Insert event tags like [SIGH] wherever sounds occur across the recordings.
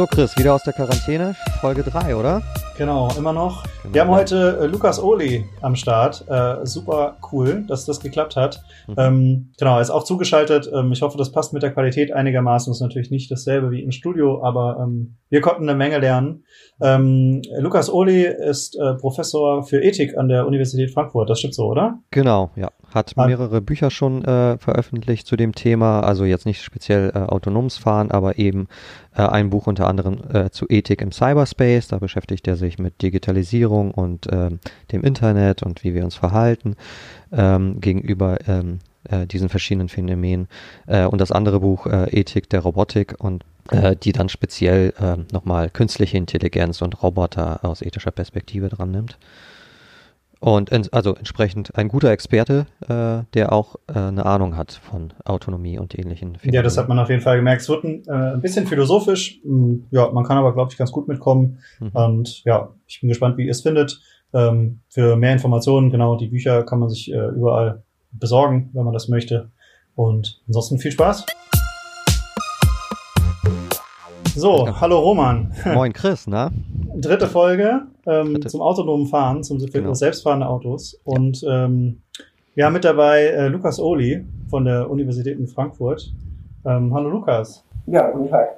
So, Chris, wieder aus der Quarantäne, Folge 3, oder? Genau, immer noch. Genau, Wir haben heute äh, Lukas Oli am Start. Äh, super cool, dass das geklappt hat. Mhm. Ähm, genau, er ist auch zugeschaltet. Ähm, ich hoffe, das passt mit der Qualität einigermaßen. Ist natürlich nicht dasselbe wie im Studio, aber ähm, wir konnten eine Menge lernen. Ähm, Lukas Oli ist äh, Professor für Ethik an der Universität Frankfurt. Das stimmt so, oder? Genau, ja hat mehrere Bücher schon äh, veröffentlicht zu dem Thema, also jetzt nicht speziell äh, autonomes Fahren, aber eben äh, ein Buch unter anderem zu Ethik im Cyberspace, da beschäftigt er sich mit Digitalisierung und ähm, dem Internet und wie wir uns verhalten ähm, gegenüber ähm, äh, diesen verschiedenen Phänomenen. Äh, und das andere Buch äh, Ethik der Robotik und äh, die dann speziell äh, nochmal künstliche Intelligenz und Roboter aus ethischer Perspektive dran nimmt. Und in, also entsprechend ein guter Experte, äh, der auch äh, eine Ahnung hat von Autonomie und ähnlichen Phänomenen. Ja, das hat man auf jeden Fall gemerkt. Es wird ein, äh, ein bisschen philosophisch. Hm, ja, man kann aber, glaube ich, ganz gut mitkommen. Mhm. Und ja, ich bin gespannt, wie ihr es findet. Ähm, für mehr Informationen, genau, die Bücher kann man sich äh, überall besorgen, wenn man das möchte. Und ansonsten viel Spaß. So, hallo Roman. Moin Chris, na? Dritte Folge ähm, Dritte. zum autonomen Fahren, zum genau. selbstfahrenden Autos. Und ähm, wir haben mit dabei äh, Lukas Ohli von der Universität in Frankfurt. Ähm, hallo Lukas. Ja, guten Tag.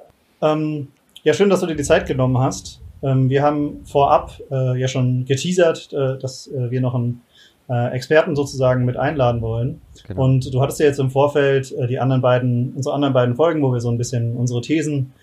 Ähm, ja, schön, dass du dir die Zeit genommen hast. Ähm, wir haben vorab äh, ja schon geteasert, äh, dass äh, wir noch einen äh, Experten sozusagen mit einladen wollen. Genau. Und du hattest ja jetzt im Vorfeld äh, die anderen beiden, unsere anderen beiden Folgen, wo wir so ein bisschen unsere Thesen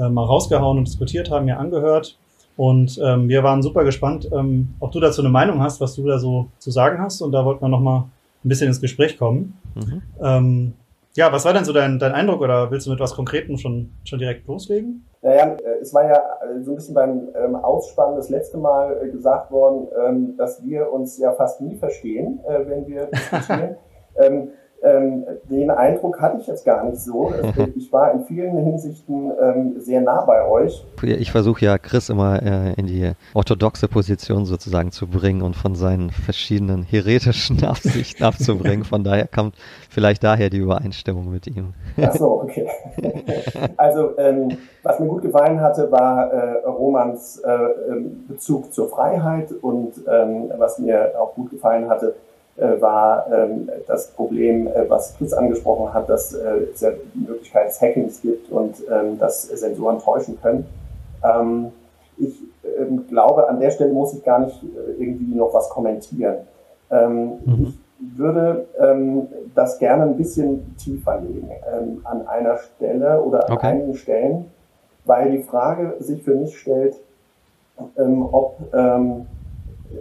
mal rausgehauen und diskutiert haben, mir angehört. Und ähm, wir waren super gespannt, ähm, ob du dazu eine Meinung hast, was du da so zu sagen hast. Und da wollten wir nochmal ein bisschen ins Gespräch kommen. Mhm. Ähm, ja, was war denn so dein, dein Eindruck oder willst du mit was Konkretem schon, schon direkt loslegen? Naja, es war ja äh, so ein bisschen beim ähm, Ausspannen das letzte Mal äh, gesagt worden, ähm, dass wir uns ja fast nie verstehen, äh, wenn wir diskutieren. [LAUGHS] ähm, ähm, den Eindruck hatte ich jetzt gar nicht so. [LAUGHS] Ich war in vielen Hinsichten ähm, sehr nah bei euch. Ich versuche ja Chris immer äh, in die orthodoxe Position sozusagen zu bringen und von seinen verschiedenen heretischen [LAUGHS] Absichten abzubringen. Von daher kommt vielleicht daher die Übereinstimmung mit ihm. Ach so, okay. [LAUGHS] Also ähm, was mir gut gefallen hatte, war äh, Romans äh, ähm, Bezug zur Freiheit und ähm, was mir auch gut gefallen hatte, war ähm, das Problem, äh, was Chris angesprochen hat, dass äh, es ja die Möglichkeit des Hackings gibt und ähm, dass Sensoren täuschen können. Ähm, ich glaube, an der Stelle muss ich gar nicht irgendwie noch was kommentieren. Mhm. Ich würde das gerne ein bisschen tiefer legen an einer Stelle oder an okay. einigen Stellen, weil die Frage sich für mich stellt, ob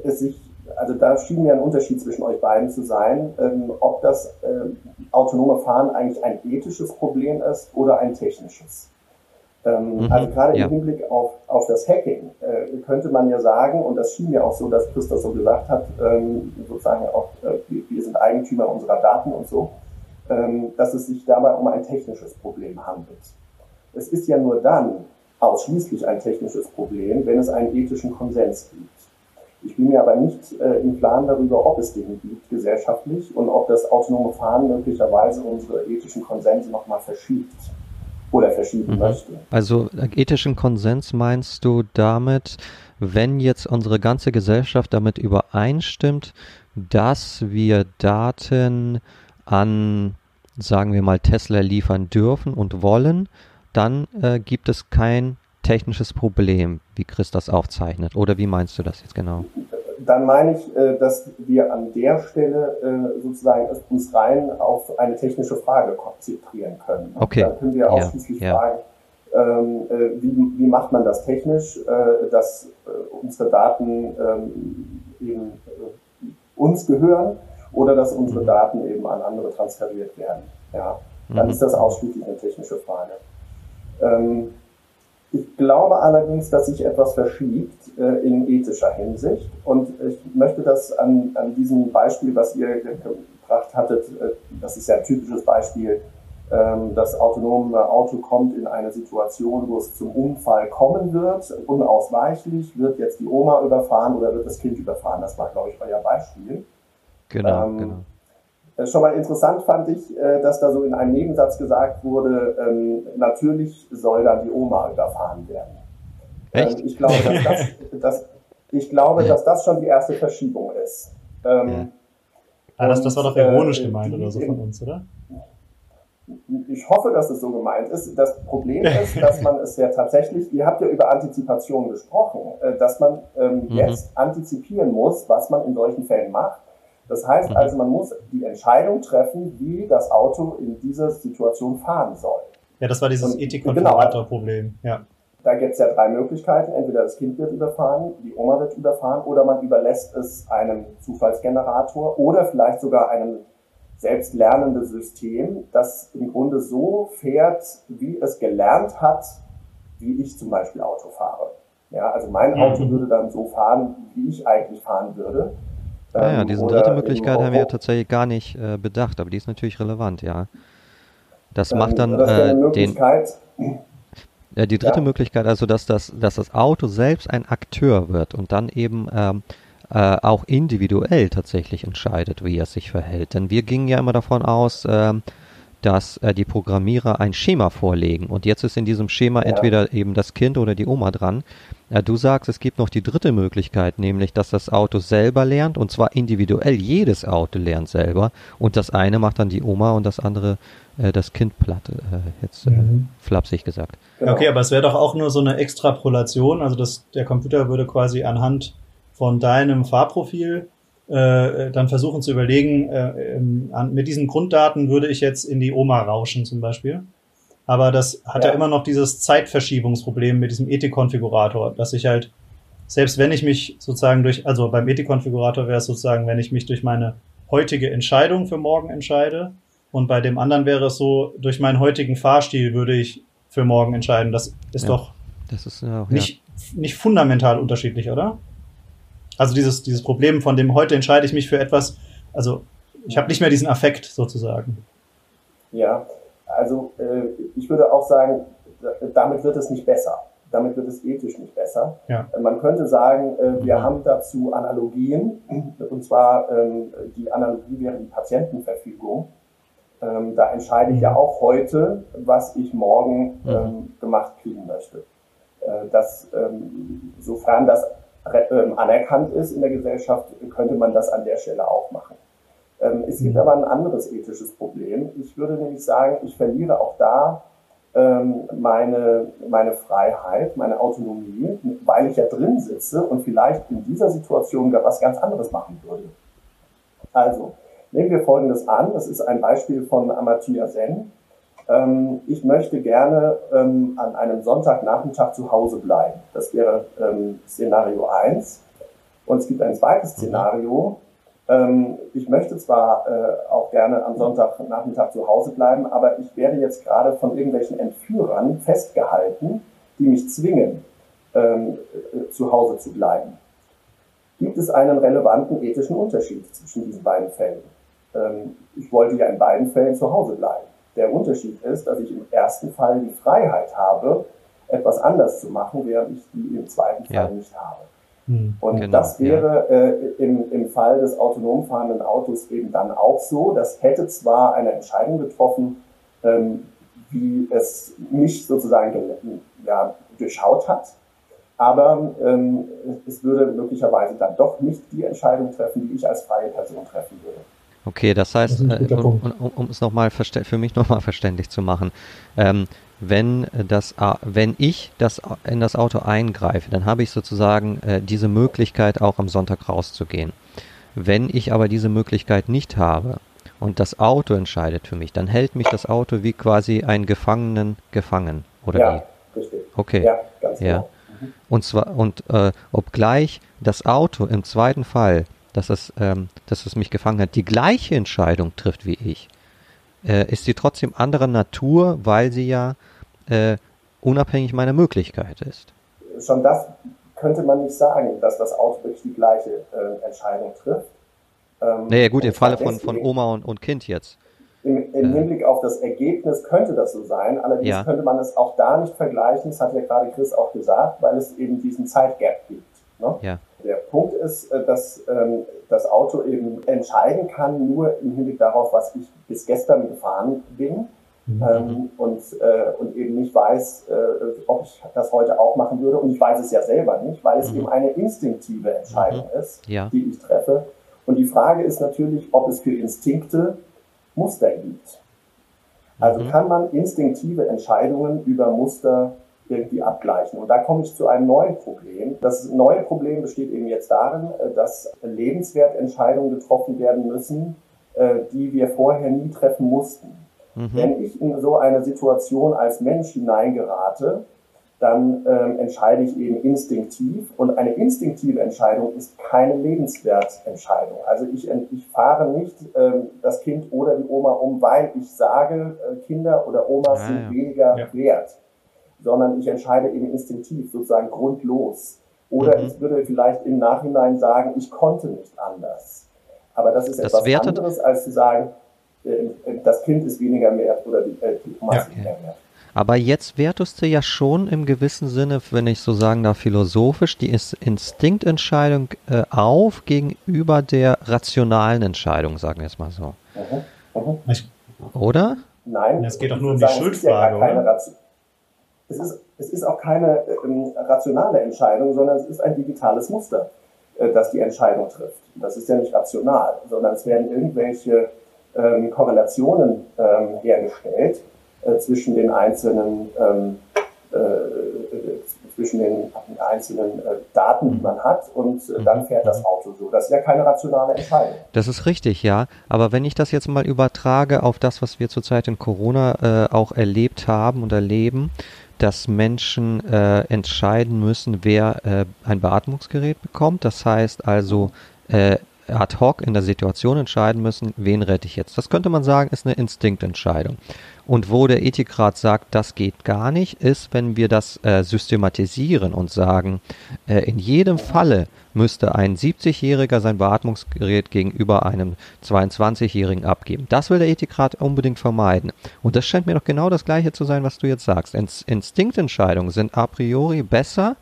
es sich also da schien mir ein Unterschied zwischen euch beiden zu sein, ähm, ob das ähm, autonome Fahren eigentlich ein ethisches Problem ist oder ein technisches. Ähm, mhm, also gerade ja. im Hinblick auf, auf das Hacking äh, könnte man ja sagen, und das schien mir auch so, dass Christoph so gesagt hat, ähm, sozusagen auch, äh, wir, wir, sind Eigentümer unserer Daten und so, ähm, dass es sich dabei um ein technisches Problem handelt. Es ist ja nur dann ausschließlich ein technisches Problem, wenn es einen ethischen Konsens gibt. Ich bin mir aber nicht äh, im Plan darüber, ob es den gibt gesellschaftlich und ob das autonome Fahren möglicherweise unsere ethischen Konsense nochmal verschiebt oder verschieben mhm. möchte. Also ethischen Konsens meinst du damit, wenn jetzt unsere ganze Gesellschaft damit übereinstimmt, dass wir Daten an, sagen wir mal, Tesla liefern dürfen und wollen, dann äh, gibt es kein technisches Problem, wie Chris das aufzeichnet? Oder wie meinst du das jetzt genau? Dann meine ich, äh, dass wir an der Stelle äh, sozusagen uns rein auf eine technische Frage konzentrieren können. Okay. Dann können wir ausschließlich ja, fragen, ähm, äh, wie, wie macht man das technisch, dass unsere Daten ähm, eben uns gehören oder dass unsere mhm. Daten eben an andere transferiert werden. Ja, dann mhm. ist das ausschließlich eine technische Frage. Ähm, ich glaube allerdings, dass sich etwas verschiebt äh, in ethischer Hinsicht. Und ich möchte das an, an diesem Beispiel, was ihr gebracht hattet, äh, das ist ja ein typisches Beispiel, ähm, das autonome Auto kommt in eine Situation, wo es zum Unfall kommen wird, unausweichlich, wird jetzt die Oma überfahren oder wird das Kind überfahren. Das war, glaube ich, euer Beispiel. Genau, ähm, genau. Schon mal interessant fand ich, dass da so in einem Nebensatz gesagt wurde, ähm, natürlich soll dann die Oma überfahren werden. Echt? ich glaube, dass das, [LAUGHS] dass, ich glaube, dass das schon die erste Verschiebung ist. Ähm, ja. ah, das, das war doch ironisch äh, gemeint oder so von uns, oder? Ich hoffe, dass es so gemeint ist. Das Problem ist, [LAUGHS] dass man es ja tatsächlich, ihr habt ja über Antizipation gesprochen, äh, dass man ähm, mhm. jetzt antizipieren muss, was man in solchen Fällen macht. Das heißt mhm. also, man muss die Entscheidung treffen, wie das Auto in dieser Situation fahren soll. Ja, das war dieses Ethikkonfigurator-Problem. Genau. Ja. Da gibt es ja drei Möglichkeiten. Entweder das Kind wird überfahren, die Oma wird überfahren oder man überlässt es einem Zufallsgenerator oder vielleicht sogar einem selbstlernenden System, das im Grunde so fährt, wie es gelernt hat, wie ich zum Beispiel Auto fahre. Ja, also mein mhm. Auto würde dann so fahren, wie ich eigentlich fahren würde. Ah ja, ähm, diese dritte Möglichkeit haben wir ja tatsächlich gar nicht äh, bedacht, aber die ist natürlich relevant, ja. Das ähm, macht dann äh, den, ja, die dritte ja. Möglichkeit, also dass das, dass das Auto selbst ein Akteur wird und dann eben ähm, äh, auch individuell tatsächlich entscheidet, wie er sich verhält. Denn wir gingen ja immer davon aus, äh, dass äh, die Programmierer ein Schema vorlegen und jetzt ist in diesem Schema ja. entweder eben das Kind oder die Oma dran. Äh, du sagst, es gibt noch die dritte Möglichkeit, nämlich dass das Auto selber lernt und zwar individuell. Jedes Auto lernt selber und das eine macht dann die Oma und das andere äh, das Kind platt. Äh, jetzt äh, mhm. flapsig gesagt. Genau. Okay, aber es wäre doch auch nur so eine Extrapolation, also das, der Computer würde quasi anhand von deinem Fahrprofil äh, dann versuchen zu überlegen, äh, ähm, an, mit diesen Grunddaten würde ich jetzt in die Oma rauschen zum Beispiel. Aber das hat ja, ja immer noch dieses Zeitverschiebungsproblem mit diesem Ethik-Konfigurator, dass ich halt, selbst wenn ich mich sozusagen durch, also beim Ethik-Konfigurator wäre es sozusagen, wenn ich mich durch meine heutige Entscheidung für morgen entscheide, und bei dem anderen wäre es so, durch meinen heutigen Fahrstil würde ich für morgen entscheiden. Das ist ja, doch das ist, ja, nicht, nicht fundamental unterschiedlich, oder? Also dieses, dieses Problem von dem heute entscheide ich mich für etwas, also ich habe nicht mehr diesen Affekt sozusagen. Ja, also äh, ich würde auch sagen, damit wird es nicht besser. Damit wird es ethisch nicht besser. Ja. Man könnte sagen, äh, wir mhm. haben dazu Analogien, und zwar ähm, die Analogie wäre die Patientenverfügung. Ähm, da entscheide ich ja mhm. auch heute, was ich morgen mhm. ähm, gemacht kriegen möchte. Äh, das, ähm, sofern das anerkannt ist in der Gesellschaft, könnte man das an der Stelle auch machen. Ähm, es gibt mhm. aber ein anderes ethisches Problem. Ich würde nämlich sagen, ich verliere auch da ähm, meine, meine Freiheit, meine Autonomie, weil ich ja drin sitze und vielleicht in dieser Situation gar was ganz anderes machen würde. Also, Nehmen wir Folgendes an, das ist ein Beispiel von Amartya Sen. Ähm, ich möchte gerne ähm, an einem Sonntagnachmittag zu Hause bleiben. Das wäre ähm, Szenario 1. Und es gibt ein zweites mhm. Szenario. Ähm, ich möchte zwar äh, auch gerne am Sonntagnachmittag zu Hause bleiben, aber ich werde jetzt gerade von irgendwelchen Entführern festgehalten, die mich zwingen, ähm, äh, zu Hause zu bleiben. Gibt es einen relevanten ethischen Unterschied zwischen diesen beiden Fällen? Ähm, ich wollte ja in beiden Fällen zu Hause bleiben. Der Unterschied ist, dass ich im ersten Fall die Freiheit habe, etwas anders zu machen, während ich die im zweiten Fall ja. nicht habe. Hm, und genau, das wäre ja. äh, im, im Fall des autonom fahrenden Autos eben dann auch so. Das hätte zwar eine Entscheidung getroffen, ähm, wie es mich sozusagen ja, durchschaut hat, aber ähm, es würde möglicherweise dann doch nicht die Entscheidung treffen, die ich als freie Person treffen würde. Okay, das heißt, das äh, um, um, um, es nochmal für mich nochmal verständlich zu machen, ähm, wenn das, wenn ich das in das Auto eingreife, dann habe ich sozusagen äh, diese Möglichkeit auch am Sonntag rauszugehen. Wenn ich aber diese Möglichkeit nicht habe und das Auto entscheidet für mich, dann hält mich das Auto wie quasi einen Gefangenen gefangen, oder ja, wie? Richtig. Okay. Ja, ganz ja. Genau. Mhm. Und zwar und äh, obgleich das Auto im zweiten Fall dass es, ähm, dass es mich gefangen hat, die gleiche Entscheidung trifft wie ich, äh, ist sie trotzdem anderer Natur, weil sie ja äh, unabhängig meiner Möglichkeit ist. Schon das könnte man nicht sagen, dass das Auto wirklich die gleiche äh, Entscheidung trifft. Ähm, naja gut, im Falle von, von Oma und, und Kind jetzt. Im, im äh. Hinblick auf das Ergebnis könnte das so sein, allerdings ja. könnte man es auch da nicht vergleichen, das hat ja gerade Chris auch gesagt, weil es eben diesen Zeitgap gibt. Ne? Ja. Der Punkt ist, äh, dass ähm, das Auto eben entscheiden kann, nur im Hinblick darauf, was ich bis gestern gefahren bin. Mhm. Ähm, und, äh, und eben nicht weiß, äh, ob ich das heute auch machen würde. Und ich weiß es ja selber nicht, weil es mhm. eben eine instinktive Entscheidung mhm. ist, ja. die ich treffe. Und die Frage ist natürlich, ob es für Instinkte Muster gibt. Also mhm. kann man instinktive Entscheidungen über Muster irgendwie abgleichen. Und da komme ich zu einem neuen Problem. Das neue Problem besteht eben jetzt darin, äh, dass Lebenswertentscheidungen getroffen werden müssen, äh, die wir vorher nie treffen mussten. Mhm. Wenn ich in so eine Situation als Mensch hineingerate, dann ähm, entscheide ich eben instinktiv. Und eine instinktive Entscheidung ist keine Lebenswertentscheidung. Also ich, ich fahre nicht ähm, das Kind oder die Oma um, weil ich sage, äh, Kinder oder Omas ja, sind ja. weniger ja. wert, sondern ich entscheide eben instinktiv, sozusagen grundlos. Oder mhm. ich würde vielleicht im Nachhinein sagen, ich konnte nicht anders. Aber das ist das etwas anderes, als zu sagen, äh, äh, das Kind ist weniger wert oder die, äh, die Oma ist weniger wert. Aber jetzt wertest du ja schon im gewissen Sinne, wenn ich so sagen darf, philosophisch die Instinktentscheidung äh, auf gegenüber der rationalen Entscheidung, sagen wir es mal so. Mhm. Mhm. Oder? Nein. Es geht doch nur um die Schuldfrage, ja oder? Es ist, es ist auch keine ähm, rationale Entscheidung, sondern es ist ein digitales Muster, äh, das die Entscheidung trifft. Das ist ja nicht rational, sondern es werden irgendwelche ähm, Korrelationen ähm, hergestellt, äh, zwischen den einzelnen ähm, äh, zwischen den einzelnen äh, Daten, die man hat, und äh, dann fährt das Auto so. Das ist ja keine rationale Entscheidung. Das ist richtig, ja. Aber wenn ich das jetzt mal übertrage auf das, was wir zurzeit in Corona äh, auch erlebt haben und erleben, dass Menschen äh, entscheiden müssen, wer äh, ein Beatmungsgerät bekommt. Das heißt also, äh, ad hoc in der Situation entscheiden müssen, wen rette ich jetzt. Das könnte man sagen, ist eine Instinktentscheidung. Und wo der Ethikrat sagt, das geht gar nicht, ist, wenn wir das äh, systematisieren und sagen, äh, in jedem Falle müsste ein 70-Jähriger sein Beatmungsgerät gegenüber einem 22-Jährigen abgeben. Das will der Ethikrat unbedingt vermeiden. Und das scheint mir doch genau das Gleiche zu sein, was du jetzt sagst. Instinktentscheidungen sind a priori besser,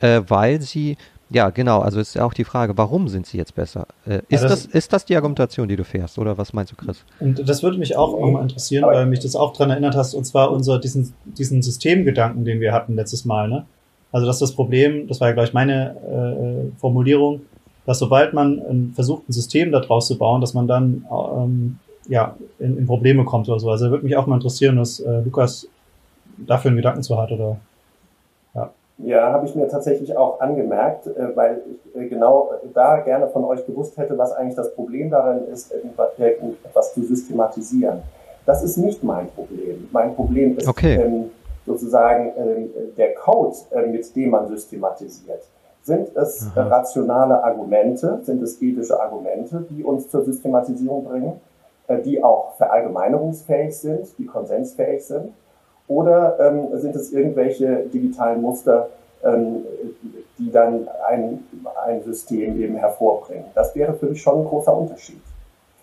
äh, weil sie ja, genau. Also ist ja auch die Frage, warum sind sie jetzt besser? Äh, ist, ja, das, das, ist das die Argumentation, die du fährst, oder was meinst du, Chris? Und das würde mich auch nochmal interessieren, weil mich das auch daran erinnert hast, und zwar unser, diesen, diesen Systemgedanken, den wir hatten letztes Mal, ne? Also, dass das Problem, das war ja, glaube ich, meine äh, Formulierung, dass sobald man versucht, ein System daraus zu bauen, dass man dann ähm, ja, in, in Probleme kommt oder so. Also würde mich auch mal interessieren, was äh, Lukas dafür einen Gedanken zu hat oder ja, habe ich mir tatsächlich auch angemerkt, äh, weil ich äh, genau da gerne von euch gewusst hätte, was eigentlich das Problem darin ist, etwas zu systematisieren. Das ist nicht mein Problem. Mein Problem ist okay. ähm, sozusagen ähm, der Code, äh, mit dem man systematisiert. Sind es Aha. rationale Argumente, sind es ethische Argumente, die uns zur Systematisierung bringen, äh, die auch verallgemeinerungsfähig sind, die konsensfähig sind? Oder ähm, sind es irgendwelche digitalen Muster, ähm, die dann ein, ein System eben hervorbringen? Das wäre für mich schon ein großer Unterschied.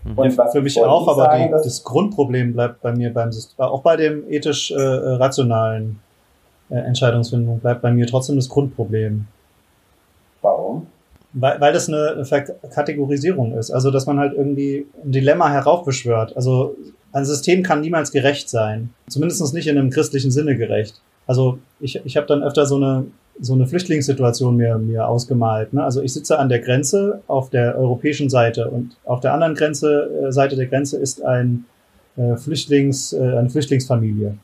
Mhm. Und ja, für mich auch, aber sagen, die, das Grundproblem bleibt bei mir beim System, auch bei dem ethisch äh, rationalen äh, Entscheidungsfindung bleibt bei mir trotzdem das Grundproblem. Weil, weil das eine Kategorisierung ist. Also, dass man halt irgendwie ein Dilemma heraufbeschwört. Also, ein System kann niemals gerecht sein. Zumindest nicht in einem christlichen Sinne gerecht. Also, ich, ich habe dann öfter so eine, so eine Flüchtlingssituation mir, mir ausgemalt. Ne? Also, ich sitze an der Grenze auf der europäischen Seite und auf der anderen Grenze, äh, Seite der Grenze ist ein äh, Flüchtlings, äh, eine Flüchtlingsfamilie.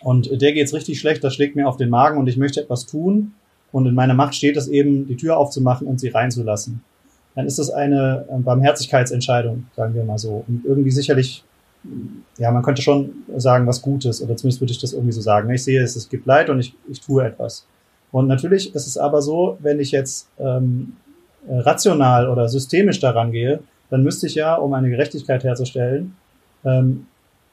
Und der geht's richtig schlecht, das schlägt mir auf den Magen und ich möchte etwas tun und in meiner Macht steht es eben, die Tür aufzumachen und sie reinzulassen. Dann ist das eine äh, Barmherzigkeitsentscheidung, sagen wir mal so. Und irgendwie sicherlich, ja, man könnte schon sagen, was Gutes, oder zumindest würde ich das irgendwie so sagen. Ich sehe es, es gibt Leid und ich, ich tue etwas. Und natürlich ist es aber so, wenn ich jetzt ähm, rational oder systemisch daran gehe, dann müsste ich ja, um eine Gerechtigkeit herzustellen, ähm,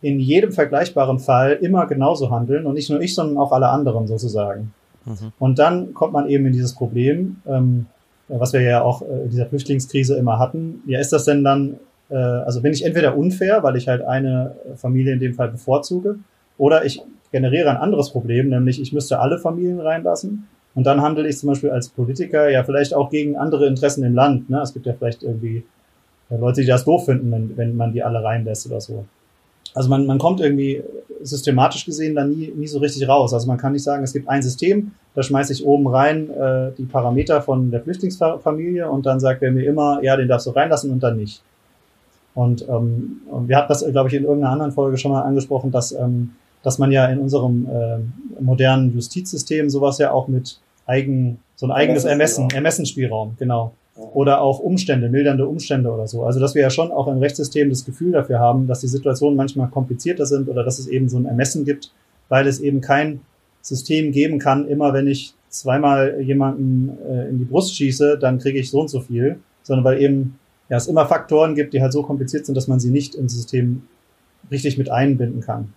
in jedem vergleichbaren Fall immer genauso handeln und nicht nur ich, sondern auch alle anderen sozusagen. Mhm. Und dann kommt man eben in dieses Problem, ähm, was wir ja auch äh, in dieser Flüchtlingskrise immer hatten. Ja, ist das denn dann, äh, also bin ich entweder unfair, weil ich halt eine Familie in dem Fall bevorzuge, oder ich generiere ein anderes Problem, nämlich ich müsste alle Familien reinlassen. Und dann handle ich zum Beispiel als Politiker ja vielleicht auch gegen andere Interessen im Land. Ne? Es gibt ja vielleicht irgendwie Leute, die das doof finden, wenn, wenn man die alle reinlässt oder so. Also man, man kommt irgendwie systematisch gesehen da nie, nie so richtig raus. Also man kann nicht sagen, es gibt ein System, da schmeiße ich oben rein äh, die Parameter von der Flüchtlingsfamilie und dann sagt er mir immer, ja, den darfst du reinlassen und dann nicht. Und, ähm, wir hatten das, glaube ich, in irgendeiner anderen Folge schon mal angesprochen, dass, ähm, dass man ja in unserem äh, modernen Justizsystem sowas ja auch mit eigen, so ein eigenes Ermessen, Ermessensspielraum, genau oder auch Umstände, mildernde Umstände oder so. Also dass wir ja schon auch im Rechtssystem das Gefühl dafür haben, dass die Situationen manchmal komplizierter sind oder dass es eben so ein Ermessen gibt, weil es eben kein System geben kann, immer wenn ich zweimal jemanden äh, in die Brust schieße, dann kriege ich so und so viel, sondern weil eben ja, es immer Faktoren gibt, die halt so kompliziert sind, dass man sie nicht ins System richtig mit einbinden kann.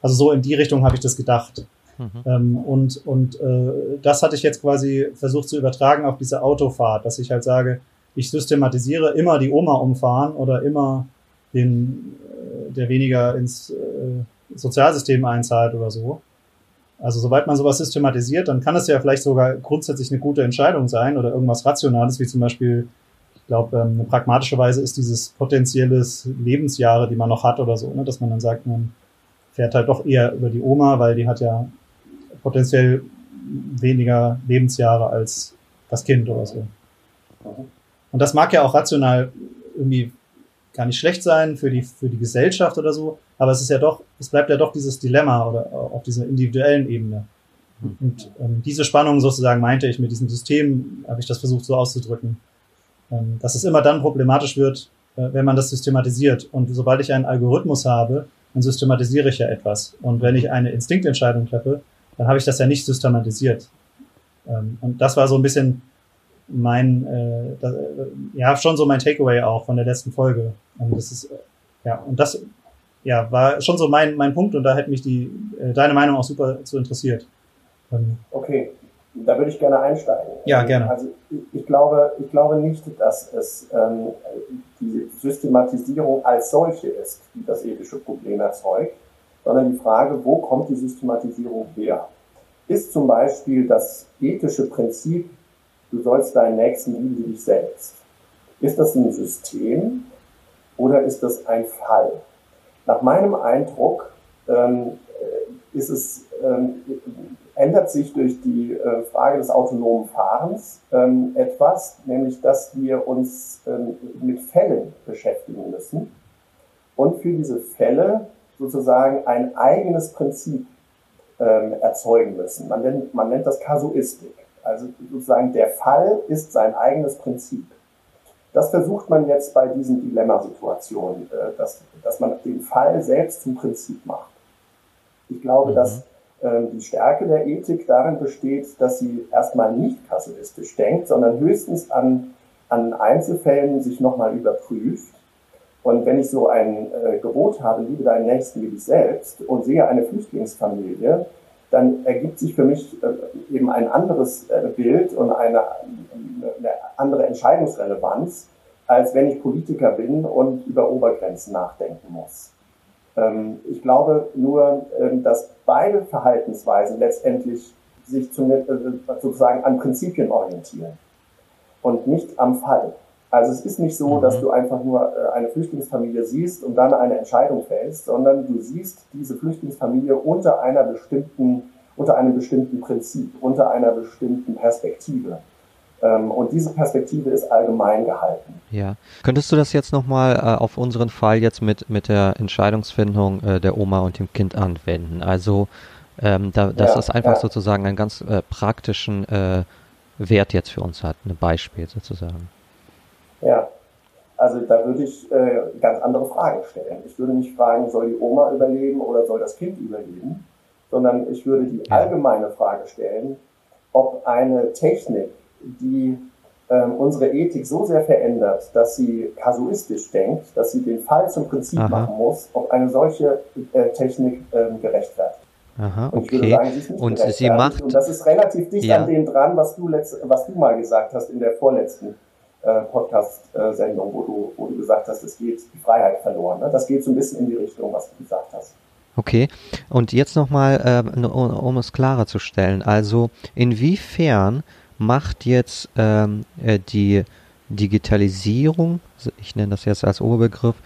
Also so in die Richtung habe ich das gedacht. Mhm. Ähm, und und äh, das hatte ich jetzt quasi versucht zu übertragen auf diese Autofahrt, dass ich halt sage, ich systematisiere immer die Oma umfahren oder immer den, äh, der weniger ins äh, Sozialsystem einzahlt oder so. Also sobald man sowas systematisiert, dann kann es ja vielleicht sogar grundsätzlich eine gute Entscheidung sein oder irgendwas Rationales, wie zum Beispiel, ich glaube, ähm, eine pragmatische Weise ist dieses potenzielles Lebensjahre, die man noch hat oder so, ne? dass man dann sagt, man fährt halt doch eher über die Oma, weil die hat ja potenziell weniger Lebensjahre als das Kind oder so. Und das mag ja auch rational irgendwie gar nicht schlecht sein für die, für die Gesellschaft oder so, aber es ist ja doch, es bleibt ja doch dieses Dilemma oder auf dieser individuellen Ebene. Und ähm, diese Spannung sozusagen meinte ich mit diesem System, habe ich das versucht so auszudrücken, ähm, dass es immer dann problematisch wird, äh, wenn man das systematisiert. Und sobald ich einen Algorithmus habe, dann systematisiere ich ja etwas. Und wenn ich eine Instinktentscheidung treffe, dann habe ich das ja nicht systematisiert. Ähm, und das war so ein bisschen mein, äh, das, äh, ja, schon so mein Takeaway auch von der letzten Folge. Und das ist, ja, und das, ja, war schon so mein, mein Punkt und da hätte mich die, äh, deine Meinung auch super zu interessiert. Ähm, okay, da würde ich gerne einsteigen. Ja, gerne. Also ich, ich glaube, ich glaube nicht, dass es ähm, die Systematisierung als solche ist, die das ethische Problem erzeugt, sondern die Frage, wo kommt die Systematisierung her? Ist zum Beispiel das ethische Prinzip, du sollst deinen Nächsten lieben wie dich selbst, ist das ein System oder ist das ein Fall? Nach meinem Eindruck ähm, ist es, ähm, ändert sich durch die äh, Frage des autonomen Fahrens ähm, etwas, nämlich dass wir uns ähm, mit Fällen beschäftigen müssen und für diese Fälle sozusagen ein eigenes Prinzip ähm, erzeugen müssen. Man nennt, man nennt das Kasuistik. Also sozusagen der Fall ist sein eigenes Prinzip. Das versucht man jetzt bei diesen Dilemmasituationen, äh, dass, dass man den Fall selbst zum Prinzip macht. Ich glaube, mhm. dass ähm, die Stärke der Ethik darin besteht, dass sie erstmal nicht kasuistisch denkt, sondern höchstens an, an Einzelfällen sich nochmal überprüft und wenn ich so ein äh, Gebot habe, liebe deinen Nächsten wie dich selbst und sehe eine Flüchtlingsfamilie, dann ergibt sich für mich äh, eben ein anderes äh, Bild und eine, eine, andere Entscheidungsrelevanz, als wenn ich Politiker bin und über Obergrenzen nachdenken muss. Ähm, ich glaube nur, ähm, dass beide Verhaltensweisen letztendlich sich zum, äh, sozusagen an Prinzipien orientieren und nicht am Fall. Also es ist nicht so, dass mhm. du einfach nur äh, eine Flüchtlingsfamilie siehst und dann eine Entscheidung fällst, sondern du siehst diese Flüchtlingsfamilie unter einer bestimmten, unter einem bestimmten Prinzip, unter einer bestimmten Perspektive. Ähm, und diese Perspektive ist allgemein gehalten. Ja. Könntest du das jetzt nochmal äh, auf unseren Fall jetzt mit, mit der Entscheidungsfindung äh, der Oma und dem Kind anwenden? Also ähm, da, dass ja, das einfach ja. sozusagen einen ganz äh, praktischen äh, Wert jetzt für uns hat, ein Beispiel sozusagen. Ja, also da würde ich äh, ganz andere Fragen stellen. Ich würde nicht fragen, soll die Oma überleben oder soll das Kind überleben, sondern ich würde die allgemeine Frage stellen, ob eine Technik, die ähm, unsere Ethik so sehr verändert, dass sie kasuistisch denkt, dass sie den Fall zum Prinzip Aha. machen muss, ob eine solche äh, Technik ähm, gerechtfertigt. Aha, und okay. Sagen, sie und sie macht. Und das ist relativ dicht ja. an dem dran, was du, letzt, was du mal gesagt hast in der vorletzten äh, Podcast-Sendung, wo du, wo du gesagt hast, es geht die Freiheit verloren. Ne? Das geht so ein bisschen in die Richtung, was du gesagt hast. Okay, und jetzt nochmal, äh, um es klarer zu stellen, also inwiefern macht jetzt ähm, äh, die Digitalisierung, ich nenne das jetzt als Oberbegriff,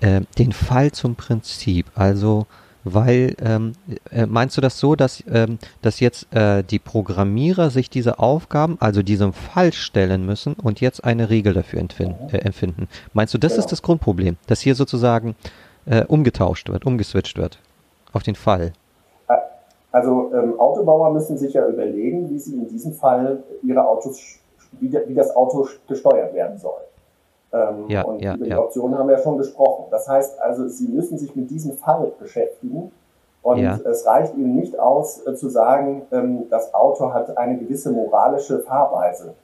äh, den Fall zum Prinzip? Also, weil, ähm, äh, meinst du das so, dass, ähm, dass jetzt äh, die Programmierer sich diese Aufgaben, also diesem Fall stellen müssen und jetzt eine Regel dafür empfinden? Äh, empfinden? Meinst du, das genau. ist das Grundproblem, dass hier sozusagen äh, umgetauscht wird, umgeswitcht wird auf den Fall? Also ähm, Autobauer müssen sich ja überlegen, wie sie in diesem Fall ihre Autos, wie, wie das Auto gesteuert werden soll. Ähm, ja, und ja, über die ja. Optionen haben wir ja schon gesprochen. Das heißt also, sie müssen sich mit diesem Fall beschäftigen. Und ja. es reicht ihnen nicht aus, äh, zu sagen, ähm, das Auto hat eine gewisse moralische Fahrweise.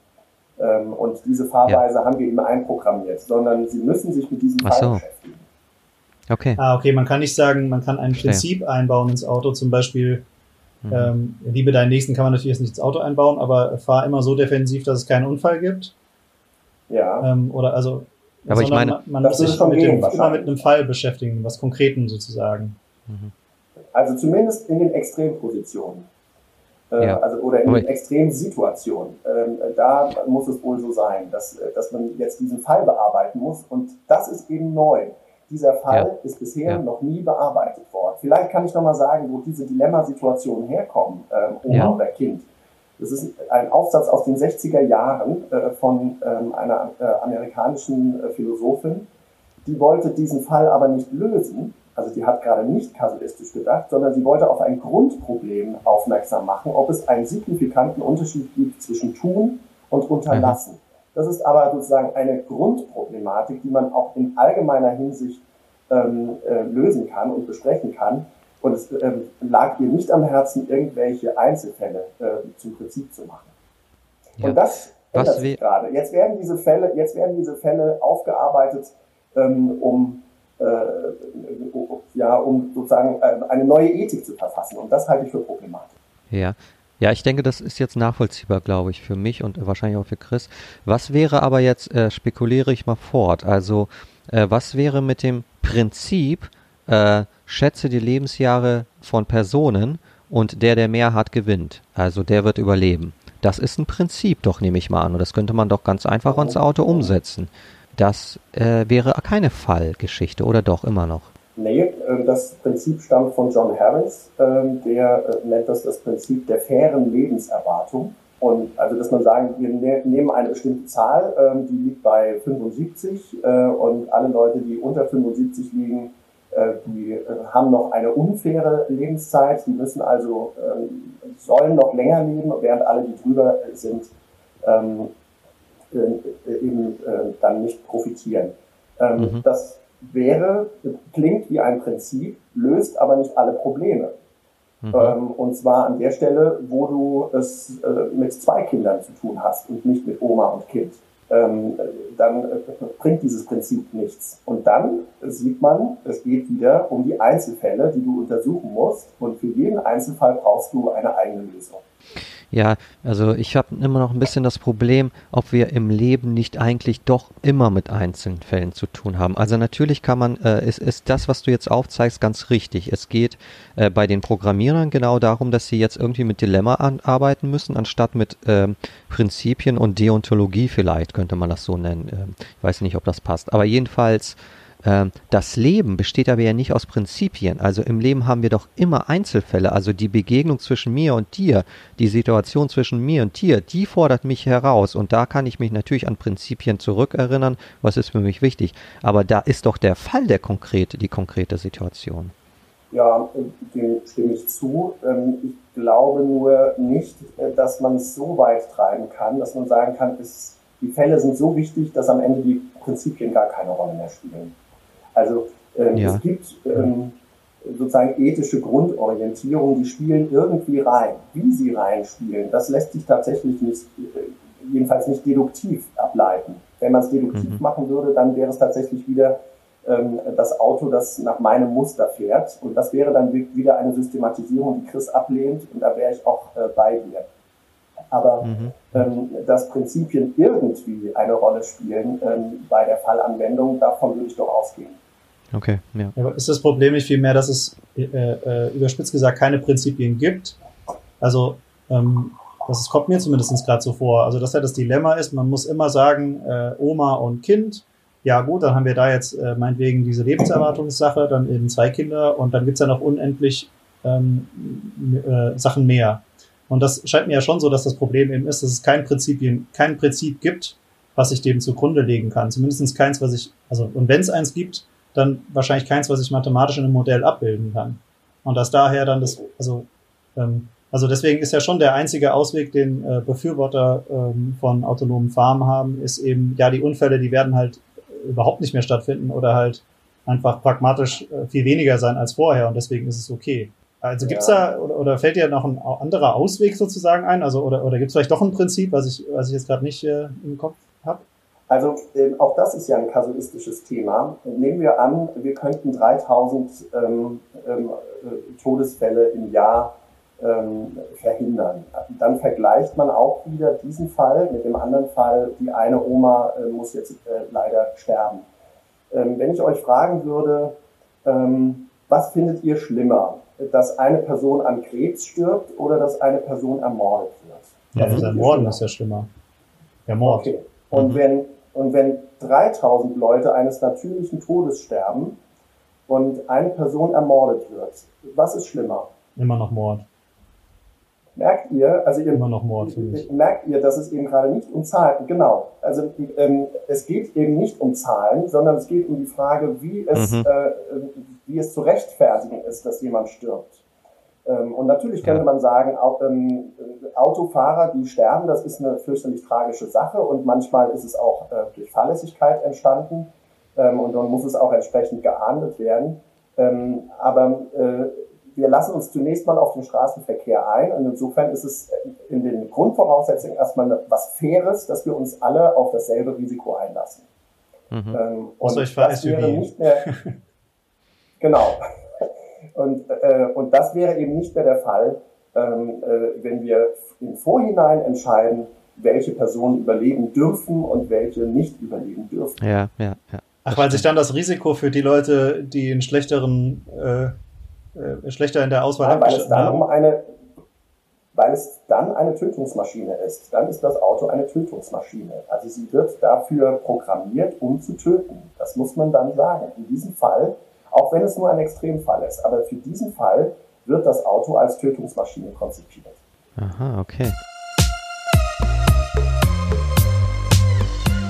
Ähm, und diese Fahrweise haben wir ihm einprogrammiert, sondern sie müssen sich mit diesem Fall so. beschäftigen. Okay. Ah, okay, man kann nicht sagen, man kann ein Verstehe. Prinzip einbauen ins Auto, zum Beispiel, mhm. ähm, liebe deinen Nächsten kann man natürlich jetzt nicht ins Auto einbauen, aber fahr immer so defensiv, dass es keinen Unfall gibt. Ja. Ähm, oder also, aber ich meine, man, man muss sich mit dem, immer mit einem Fall beschäftigen, was Konkreten sozusagen. Mhm. Also zumindest in den Extrempositionen. Äh, ja. also, oder in aber den Extremsituationen. Ähm, da muss es wohl so sein, dass, dass man jetzt diesen Fall bearbeiten muss. Und das ist eben neu. Dieser Fall ja. ist bisher ja. noch nie bearbeitet worden. Vielleicht kann ich noch mal sagen, wo diese Dilemmasituationen herkommen, ähm, Oma ja. oder Kind. Das ist ein Aufsatz aus den 60er Jahren äh, von ähm, einer äh, amerikanischen äh, Philosophin. Die wollte diesen Fall aber nicht lösen. Also die hat gerade nicht kasuistisch gedacht, sondern sie wollte auf ein Grundproblem aufmerksam machen, ob es einen signifikanten Unterschied gibt zwischen tun und unterlassen. Mhm. Das ist aber sozusagen eine Grundproblematik, die man auch in allgemeiner Hinsicht ähm, äh, lösen kann und besprechen kann. Und es ähm, lag ihr nicht am Herzen, irgendwelche Einzelfälle äh, zum Prinzip zu machen. Ja. Und das ändert sich gerade. Jetzt werden diese Fälle, jetzt werden diese Fälle aufgearbeitet, ähm, um äh, ja, um sozusagen äh, eine neue Ethik zu verfassen. Und das halte ich für problematisch. Ja, ja, ich denke, das ist jetzt nachvollziehbar, glaube ich, für mich und wahrscheinlich auch für Chris. Was wäre aber jetzt, äh, spekuliere ich mal fort, also äh, was wäre mit dem Prinzip, äh, schätze die Lebensjahre von Personen und der, der mehr hat, gewinnt. Also der wird überleben. Das ist ein Prinzip doch, nehme ich mal an. Und das könnte man doch ganz einfach ans Auto umsetzen. Das äh, wäre keine Fallgeschichte, oder doch immer noch? Nee, äh, das Prinzip stammt von John Harris, ähm, der äh, nennt das das Prinzip der fairen Lebenserwartung. Und also, dass man sagen, wir ne-, nehmen eine bestimmte Zahl, ähm, die liegt bei 75 äh, und alle Leute, die unter 75 liegen, die haben noch eine unfaire Lebenszeit, die müssen also, ähm, sollen noch länger leben, während alle, die drüber sind, eben dann nicht profitieren. Mhm. Das wäre, klingt wie ein Prinzip, löst aber nicht alle Probleme. Mhm. Ähm, und zwar an der Stelle, wo du es äh, mit zwei Kindern zu tun hast und nicht mit Oma und Kind. Ähm, dann äh, bringt dieses Prinzip nichts. Und dann sieht man, es geht wieder um die Einzelfälle, die du untersuchen musst. Und für jeden Einzelfall brauchst du eine eigene Lösung. Ja, also ich habe immer noch ein bisschen das Problem, ob wir im Leben nicht eigentlich doch immer mit einzelnen Fällen zu tun haben. Also natürlich kann man, äh, ist, ist das, was du jetzt aufzeigst, ganz richtig. Es geht äh, bei den Programmierern genau darum, dass sie jetzt irgendwie mit Dilemma arbeiten müssen, anstatt mit äh, Prinzipien und Deontologie vielleicht, könnte man das so nennen. Ähm, ich weiß nicht, ob das passt. Aber jedenfalls ähm, das Leben besteht aber ja nicht aus Prinzipien. Also im Leben haben wir doch immer Einzelfälle. Also die Begegnung zwischen mir und dir, die Situation zwischen mir und dir, die fordert mich heraus. Und da kann ich mich natürlich an Prinzipien zurückerinnern. Was ist für mich wichtig? Aber da ist doch der Fall der konkrete, die konkrete Situation. Ja, dem stimme ich zu. Ähm, ich glaube nur nicht, äh, dass man es so weit treiben kann, dass man sagen kann, die Fälle sind so wichtig, dass am Ende die Prinzipien gar keine Rolle mehr spielen. Also ähm, ja. es gibt ähm, sozusagen ethische Grundorientierungen, die spielen irgendwie rein. Wie sie reinspielen, das lässt sich tatsächlich nicht, äh, jedenfalls nicht deduktiv ableiten. Wenn man es deduktiv mhm. machen würde, dann wäre es tatsächlich wieder ähm, das Auto, das nach meinem Muster fährt. Und das wäre dann wieder eine Systematisierung, die Chris ablehnt. Und da wäre ich auch äh, bei dir. Aber mhm. ähm, dass Prinzipien irgendwie eine Rolle spielen ähm, bei der Fallanwendung, davon würde ich doch ausgehen. Okay, ja. Aber ist das Problem nicht vielmehr, dass es äh, äh, überspitzt gesagt keine Prinzipien gibt? Also, ähm, das kommt mir zumindest gerade so vor. Also, dass ja das Dilemma ist, man muss immer sagen, äh, Oma und Kind, ja gut, dann haben wir da jetzt äh, meinetwegen diese Lebenserwartungssache, dann eben zwei Kinder und dann gibt's ja noch unendlich ähm, äh, Sachen mehr. Und das scheint mir ja schon so, dass das Problem eben ist, dass es kein Prinzip, kein Prinzip gibt, was ich dem zugrunde legen kann. Zumindest keins, was ich, also, und wenn es eins gibt, dann wahrscheinlich keins, was ich mathematisch in einem Modell abbilden kann. Und dass daher dann das, also, ähm, also deswegen ist ja schon der einzige Ausweg, den äh, Befürworter ähm, von autonomen Farmen haben, ist eben, ja, die Unfälle, die werden halt überhaupt nicht mehr stattfinden oder halt einfach pragmatisch äh, viel weniger sein als vorher und deswegen ist es okay. Also gibt's ja. da oder, oder fällt dir noch ein anderer Ausweg sozusagen ein? Also oder oder gibt's vielleicht doch ein Prinzip, was ich was ich jetzt gerade nicht äh, im Kopf habe? Also äh, auch das ist ja ein kasuistisches Thema. Nehmen wir an, wir könnten 3000 ähm, ähm, äh, Todesfälle im Jahr ähm, verhindern. Dann vergleicht man auch wieder diesen Fall mit dem anderen Fall, die eine Oma äh, muss jetzt äh, leider sterben. Ähm, wenn ich euch fragen würde, ähm, was findet ihr schlimmer? dass eine Person an Krebs stirbt oder dass eine Person ermordet wird. Ja, das Ermorden ist ja schlimmer. Der Mord. Okay. Und, mhm. wenn, und wenn 3000 Leute eines natürlichen Todes sterben und eine Person ermordet wird, was ist schlimmer? Immer noch Mord. Merkt ihr, also ihr, Immer noch Mord merkt ihr, dass es eben gerade nicht um Zahlen, genau, also ähm, es geht eben nicht um Zahlen, sondern es geht um die Frage, wie es, mhm. äh, wie es zu rechtfertigen ist, dass jemand stirbt. Ähm, und natürlich könnte man sagen, ähm, Autofahrer, die sterben, das ist eine fürchterlich tragische Sache und manchmal ist es auch äh, durch Fahrlässigkeit entstanden ähm, und dann muss es auch entsprechend geahndet werden. Aber äh, wir lassen uns zunächst mal auf den Straßenverkehr ein und insofern ist es in den Grundvoraussetzungen erstmal was Faires, dass wir uns alle auf dasselbe Risiko einlassen. Mhm. Und ich das wäre nicht mehr, [LAUGHS] Genau. Und, äh, und das wäre eben nicht mehr der Fall, ähm, äh, wenn wir im Vorhinein entscheiden, welche Personen überleben dürfen und welche nicht überleben dürfen. Ja, ja, ja. Ach, weil sich dann das Risiko für die Leute, die einen schlechteren, äh, äh, schlechter in der Auswahl haben, weil es dann um eine, weil es dann eine Tötungsmaschine ist. Dann ist das Auto eine Tötungsmaschine. Also sie wird dafür programmiert, um zu töten. Das muss man dann sagen. In diesem Fall auch wenn es nur ein Extremfall ist. Aber für diesen Fall wird das Auto als Tötungsmaschine konzipiert. Aha, okay.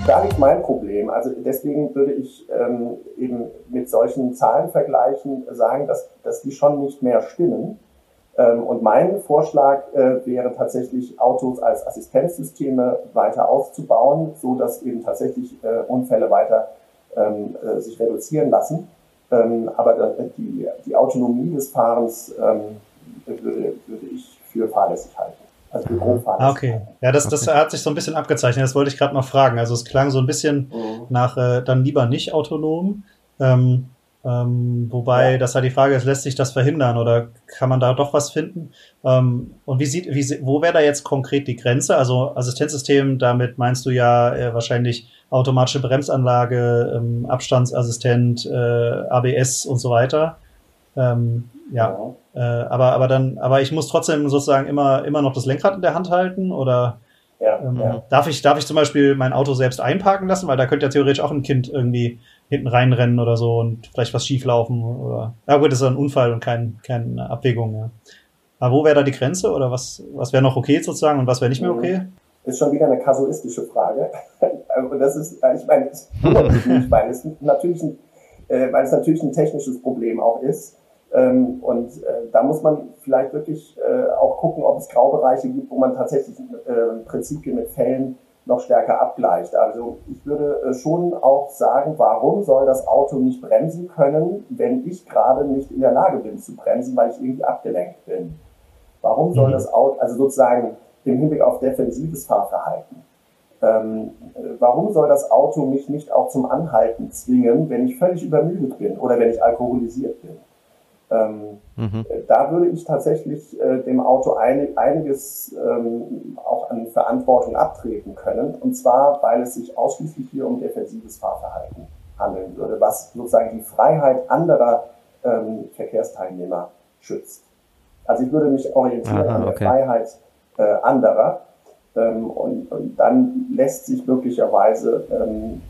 Da liegt mein Problem. Also deswegen würde ich ähm, eben mit solchen Zahlenvergleichen sagen, dass, dass die schon nicht mehr stimmen. Ähm, und mein Vorschlag äh, wäre tatsächlich, Autos als Assistenzsysteme weiter auszubauen, so dass eben tatsächlich äh, Unfälle weiter ähm, äh, sich reduzieren lassen. Ähm, aber die, die Autonomie des Fahrens ähm, würde, würde ich für fahrlässig halten. Also bürofahrlässig. Ah, okay. Ja, das, das hat sich so ein bisschen abgezeichnet. Das wollte ich gerade noch fragen. Also es klang so ein bisschen mhm. nach äh, dann lieber nicht autonom. Ähm, ähm, wobei, ja. das halt die Frage ist, lässt sich das verhindern oder kann man da doch was finden? Ähm, und wie sieht, wie, wo wäre da jetzt konkret die Grenze? Also Assistenzsystem, damit meinst du ja äh, wahrscheinlich automatische Bremsanlage, ähm, Abstandsassistent, äh, ABS und so weiter. Ähm, ja, ja. Äh, aber aber dann, aber ich muss trotzdem sozusagen immer immer noch das Lenkrad in der Hand halten oder ja, ähm, ja. Darf ich, darf ich zum Beispiel mein Auto selbst einparken lassen? Weil da könnte ja theoretisch auch ein Kind irgendwie hinten reinrennen oder so und vielleicht was schief laufen oder. Ja gut, das ist ein Unfall und kein, keine Abwägung, ja. Aber wo wäre da die Grenze oder was, was wäre noch okay sozusagen und was wäre nicht mehr okay? Ist schon wieder eine kasuistische Frage. [LAUGHS] und das ist, äh, ich meine, [LAUGHS] ist weil es natürlich ein, äh, weil es natürlich ein technisches Problem auch ist. Ähm, und äh, da muss man vielleicht wirklich äh, auch gucken, ob es Graubereiche gibt, wo man tatsächlich äh, Prinzipien mit Fällen noch stärker abgleicht. Also ich würde äh, schon auch sagen, warum soll das Auto nicht bremsen können, wenn ich gerade nicht in der Lage bin zu bremsen, weil ich irgendwie abgelenkt bin? Warum soll mhm. das Auto, also sozusagen im Hinblick auf defensives Fahrverhalten, ähm, warum soll das Auto mich nicht auch zum Anhalten zwingen, wenn ich völlig übermüdet bin oder wenn ich alkoholisiert bin? Ähm, mhm. Äh, da würde ich tatsächlich äh, dem Auto ein, einiges ähm, auch an Verantwortung abtreten können. Und zwar, weil es sich ausschließlich hier um defensives Fahrverhalten handeln würde, was sozusagen die Freiheit anderer ähm, Verkehrsteilnehmer schützt. Also ich würde mich orientieren Aha, an der okay. Freiheit äh, anderer ähm, und, und, dann lässt sich möglicherweise ähm,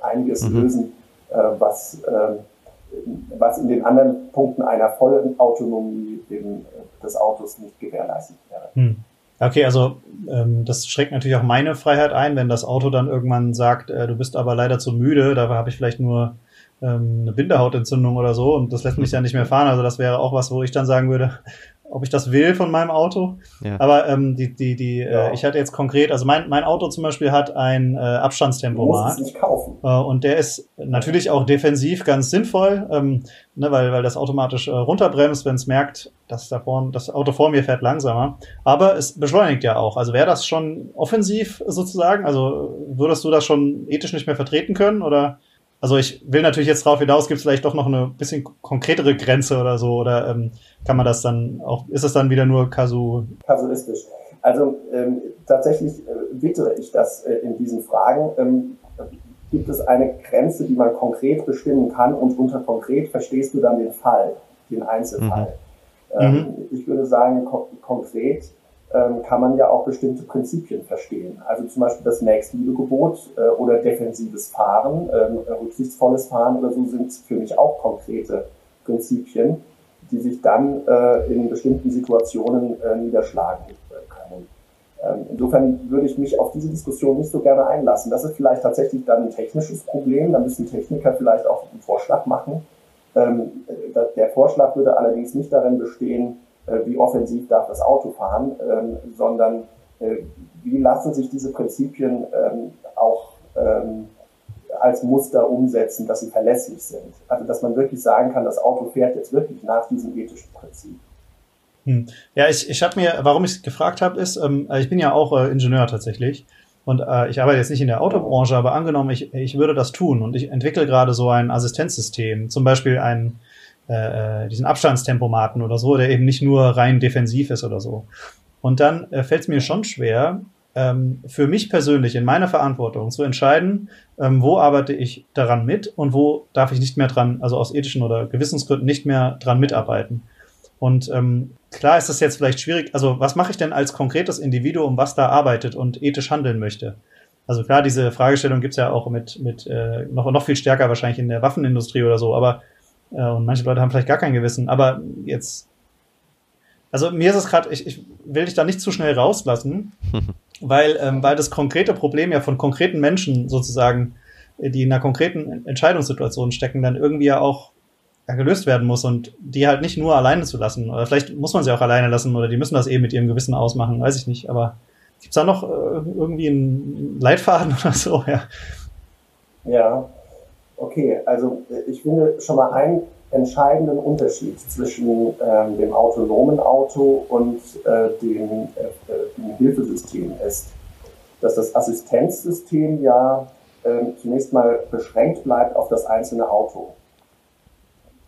einiges mhm. lösen, äh, was, äh, was in den anderen Punkten einer vollen Autonomie dem, des Autos nicht gewährleistet wäre. Hm. Okay, also ähm, das schränkt natürlich auch meine Freiheit ein, wenn das Auto dann irgendwann sagt, äh, du bist aber leider zu müde, da habe ich vielleicht nur ähm, eine Bindehautentzündung oder so und das lässt mich [LAUGHS] ja nicht mehr fahren. Also das wäre auch was, wo ich dann sagen würde, ob ich das will von meinem Auto. Ja. Aber ähm, die, die, die, äh, ja. äh, ich hatte jetzt konkret, also mein, mein Auto zum Beispiel hat ein äh, Abstandstempomat. Du nicht kaufen. Äh, und der ist natürlich auch defensiv ganz sinnvoll, ähm, ne, weil, weil das automatisch äh, runterbremst, wenn es merkt, dass da vorne, das Auto vor mir fährt langsamer. Aber es beschleunigt ja auch. Also wäre das schon offensiv sozusagen? Also würdest du das schon ethisch nicht mehr vertreten können oder? Also ich will natürlich jetzt darauf hinaus, gibt es vielleicht doch noch eine bisschen konkretere Grenze oder so, oder ähm, kann man das dann auch, ist es dann wieder nur kasu kasuistisch? Also ähm, tatsächlich äh, wittere ich das äh, in diesen Fragen. Ähm, gibt es eine Grenze, die man konkret bestimmen kann und unter konkret verstehst du dann den Fall, den Einzelfall? Mhm. Ähm, mhm. Ich würde sagen, ko konkret ähm, kann man ja auch bestimmte Prinzipien verstehen. Also zum Beispiel das Nächstenliebegebot äh, oder defensives Fahren, ähm, rücksichtsvolles Fahren oder so sind für mich auch konkrete Prinzipien, die sich dann äh, in bestimmten Situationen äh, niederschlagen können. Ähm, insofern würde ich mich auf diese Diskussion nicht so gerne einlassen. Das ist vielleicht tatsächlich dann ein technisches Problem. Da müssen Techniker vielleicht auch einen Vorschlag machen. Ähm, der Vorschlag würde allerdings nicht darin bestehen, äh, wie offensiv darf das Auto fahren, ähm, sondern äh, wie lassen sich diese Prinzipien ähm, auch ähm, als Muster umsetzen, dass sie verlässlich sind. Also dass man wirklich sagen kann, das Auto fährt jetzt wirklich nach diesem ethischen Prinzip. Hm. Ja, ich, ich habe mir, warum ich gefragt habe, ist, ähm, ich bin ja auch äh, Ingenieur tatsächlich und äh, ich arbeite jetzt nicht in der Autobranche, aber angenommen, ich, ich würde das tun und ich entwickle gerade so ein Assistenzsystem, zum Beispiel ein äh, äh, diesen Abstandstempomaten oder so, der eben nicht nur rein defensiv ist oder so. Und dann äh, fällt es mir schon schwer, ähm, für mich persönlich in meiner Verantwortung zu entscheiden, ähm, wo arbeite ich daran mit und wo darf ich nicht mehr dran, also aus ethischen oder Gewissensgründen nicht mehr dran mitarbeiten. Und ähm, klar ist das jetzt vielleicht schwierig. Also was mache ich denn als konkretes Individuum, was da arbeitet und ethisch handeln möchte? Also klar, diese Fragestellung gibt's ja auch mit, mit äh, noch, noch viel stärker wahrscheinlich in der Waffenindustrie oder so, aber und manche Leute haben vielleicht gar kein Gewissen. Aber jetzt, also mir ist es gerade, ich, ich will dich da nicht zu schnell rauslassen, [LAUGHS] weil, ähm, weil das konkrete Problem ja von konkreten Menschen sozusagen, die in einer konkreten Entscheidungssituation stecken, dann irgendwie ja auch ja, gelöst werden muss und die halt nicht nur alleine zu lassen. Oder vielleicht muss man sie auch alleine lassen oder die müssen das eben mit ihrem Gewissen ausmachen, weiß ich nicht. Aber gibt's da noch äh, irgendwie einen Leitfaden [LAUGHS] oder so? Ja. Ja, Okay, also äh, ich finde schon mal einen entscheidenden Unterschied zwischen ähm, dem autonomen Auto und äh, dem, äh, dem, Hilfesystem ist, dass das Assistenzsystem ja äh, zunächst mal beschränkt bleibt auf das einzelne Auto.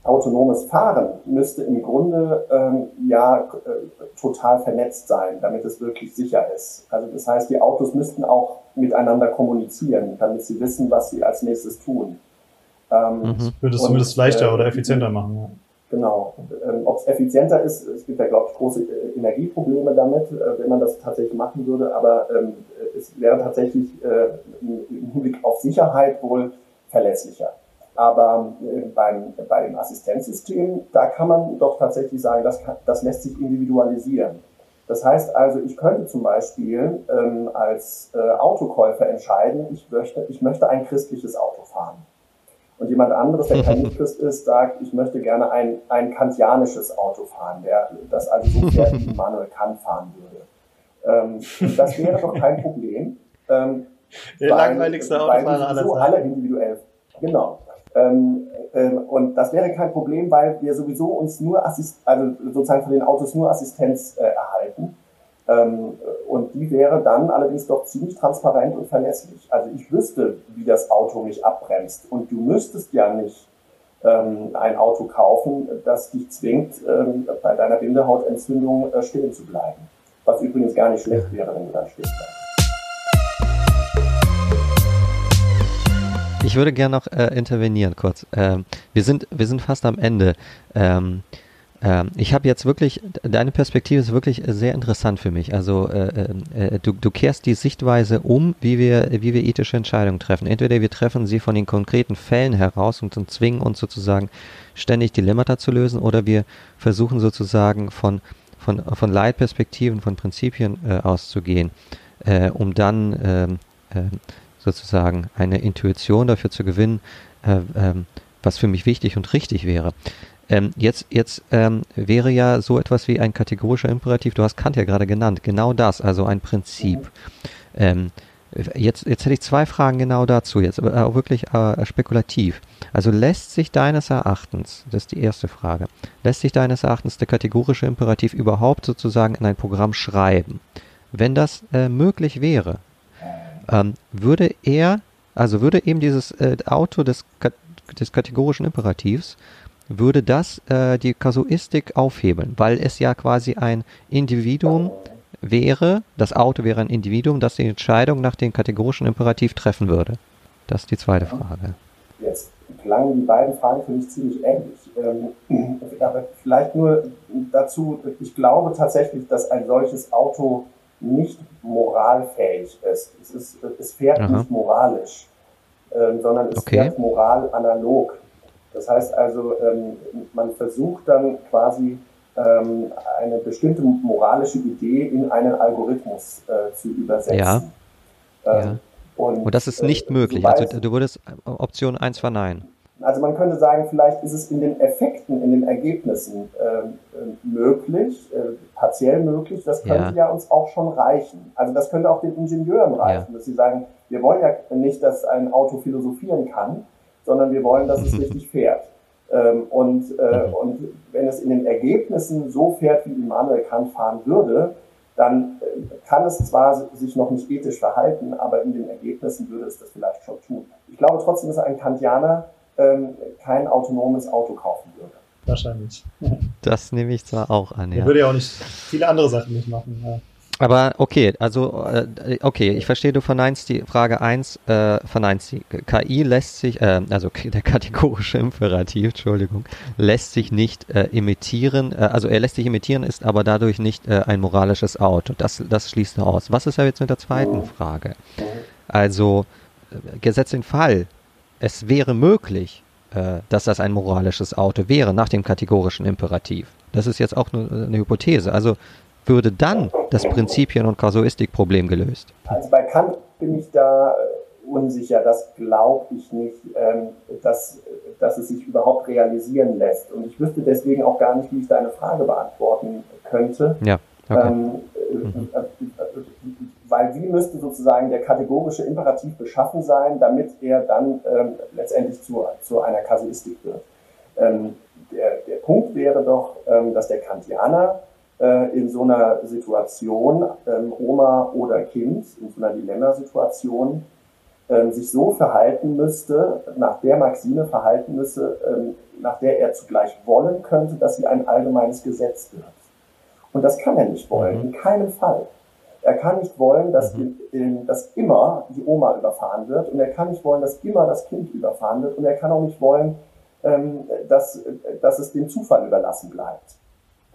Autonomes Fahren müsste im Grunde ähm, ja äh, total vernetzt sein, damit es wirklich sicher ist. Also das heißt, die Autos müssten auch miteinander kommunizieren, damit sie wissen, was sie als nächstes tun. Ähm, mhm. Würde es zumindest leichter äh, oder effizienter machen. Ja. Genau. Ähm, Ob es effizienter ist, es gibt ja, glaube ich, große äh, Energieprobleme damit, äh, wenn man das tatsächlich machen würde, aber ähm, es wäre tatsächlich äh, im Hinblick auf Sicherheit wohl verlässlicher. Aber äh, beim, bei dem Assistenzsystem, da kann man doch tatsächlich sagen, das, kann, das lässt sich individualisieren. Das heißt also, ich könnte zum Beispiel ähm, als äh, Autokäufer entscheiden, ich möchte, ich möchte ein christliches Auto fahren. Und jemand anderes, der kein [LAUGHS] Nichtchrist ist, sagt, ich möchte gerne ein, ein kantianisches Auto fahren, der das also so fährt, wie Immanuel Kant fahren würde. Ähm, das wäre doch kein Problem. Ähm, der weil, langweiligste Autofahrer aller Zeiten. alle individuell. Genau. Ähm, ähm, und das wäre kein Problem, weil wir sowieso uns nur Assist also sozusagen von den Autos nur Assistenz äh, erhalten. Ähm, und die wäre dann allerdings doch ziemlich transparent und verlässlich. Also ich wüsste, wie das Auto mich abbremst. Und du müsstest ja nicht ähm, ein Auto kaufen, das dich zwingt, ähm, bei deiner Bindehautentzündung äh, stehen zu bleiben. Was übrigens gar nicht schlecht wäre, wenn du dann stehen bleibst. ich würde gerne noch äh, intervenieren kurz. Ähm, wir, sind, wir sind fast am Ende. Ähm, ähm, ich habe jetzt wirklich, deine Perspektive ist wirklich sehr interessant für mich. Also äh, äh, du, du kehrst die Sichtweise um, wie wir, wie wir ethische Entscheidungen treffen. Entweder wir treffen sie von den konkreten Fällen heraus und, zwingen uns sozusagen ständig Dilemmata zu lösen, oder wir versuchen sozusagen von, von, von Leitperspektiven, von Prinzipien äh, auszugehen, äh, um dann ähm, äh, sozusagen eine Intuition dafür zu gewinnen, äh, ähm, was für mich wichtig und richtig wäre. Ähm, jetzt jetzt ähm, wäre ja so etwas wie ein kategorischer Imperativ, du hast Kant ja gerade genannt, genau das, also ein Prinzip. Ähm, jetzt, jetzt hätte ich zwei Fragen genau dazu, jetzt aber wirklich äh, spekulativ. Also lässt sich deines Erachtens, das ist die erste Frage, lässt sich deines Erachtens der kategorische Imperativ überhaupt sozusagen in ein Programm schreiben? Wenn das äh, möglich wäre, ähm, würde er, also würde eben dieses äh, Auto des, des kategorischen Imperativs würde das äh, die Kasuistik aufhebeln, weil es ja quasi ein Individuum wäre, das Auto wäre ein Individuum, das die Entscheidung nach dem kategorischen Imperativ treffen würde. Das ist die zweite Frage. Jetzt klangen die beiden Fragen für mich ziemlich ähnlich. Ähm, aber vielleicht nur dazu, ich glaube tatsächlich, dass ein solches Auto nicht moralfähig ist. Es, ist, es fährt Aha. nicht moralisch, ähm, sondern es okay. fährt moralanalog. Das heißt also, ähm, man versucht dann quasi ähm, eine bestimmte moralische Idee in einen Algorithmus äh, zu übersetzen. Ja. Ähm, ja. Und, und, das ist nicht äh, möglich. Also du würdest Option 1 verneinen. Also man könnte sagen, vielleicht ist es in den Effekten, in den Ergebnissen äh, möglich, äh, partiell möglich. Das könnte ja. ja. uns auch schon reichen. Also das könnte auch den Ingenieuren reichen, ja. dass sie sagen, wir wollen ja nicht, dass ein Auto philosophieren kann, sondern wir wollen, dass es richtig fährt. Ähm, und, äh, mhm. und wenn es in den Ergebnissen so fährt, wie Immanuel Kant fahren würde, dann äh, kann es zwar sich noch nicht ethisch verhalten, aber in den Ergebnissen würde es das vielleicht schon tun. Ich glaube trotzdem, dass ein Kantianer ähm, kein autonomes Auto kaufen würde. Wahrscheinlich. Das nehme ich zwar auch an, ja. Er würde ja auch nicht viele andere Sachen nicht machen. Ja. Aber okay, also äh, okay, ich verstehe, du verneinst die Frage 1, äh, verneinst die KI lässt sich, äh, also der kategorische Imperativ, Entschuldigung, lässt sich nicht äh, imitieren, äh, also er lässt sich imitieren, ist aber dadurch nicht äh, ein moralisches Auto. Das, das schließt er aus. Was ist ja jetzt mit der zweiten Frage? Also, äh, gesetzt den Fall, es wäre möglich, äh, dass das ein moralisches Auto wäre nach dem kategorischen Imperativ. Das ist jetzt auch nur eine Hypothese. Also würde dann das Prinzipien- und Kasuistikproblem gelöst? Also bei Kant bin ich da äh, unsicher. Das glaube ich nicht, ähm, dass, dass es sich überhaupt realisieren lässt. Und ich wüsste deswegen auch gar nicht, wie ich deine Frage beantworten könnte. Ja. Okay. Ähm, mhm. Weil wie müsste sozusagen der kategorische Imperativ beschaffen sein, damit er dann ähm, letztendlich zu, zu einer Kasuistik wird? Ähm, der, der Punkt wäre doch, ähm, dass der Kantianer äh, in so einer Situation, ähm, Oma oder Kind, in so einer Dilemmasituation, ähm, sich so verhalten müsste, nach der Maxime verhalten müsse, ähm, nach der er zugleich wollen könnte, dass sie ein allgemeines Gesetz wird. Und das kann er nicht wollen, mhm. in keinem Fall. Er kann nicht wollen, dass, mhm. in, in, dass immer die Oma überfahren wird und er kann nicht wollen, dass immer das Kind überfahren wird und er kann auch nicht wollen, ähm, dass, dass es dem Zufall überlassen bleibt.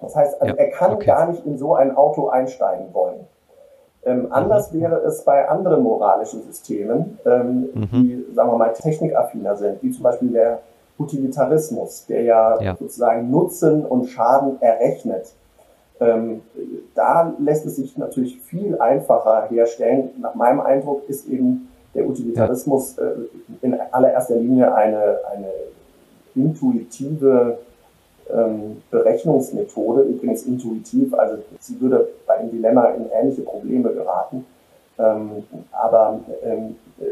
Das heißt, also ja, er kann okay. gar nicht in so ein Auto einsteigen wollen. Ähm, anders mhm. wäre es bei anderen moralischen Systemen, ähm, mhm. die, sagen wir mal, technikaffiner sind, wie zum Beispiel der Utilitarismus, der ja, ja. sozusagen Nutzen und Schaden errechnet. Ähm, da lässt es sich natürlich viel einfacher herstellen. Nach meinem Eindruck ist eben der Utilitarismus äh, in allererster Linie eine, eine intuitive ähm, Berechnungsmethode, übrigens intuitiv, also sie würde bei einem Dilemma in ähnliche Probleme geraten. Ähm, aber ähm, äh,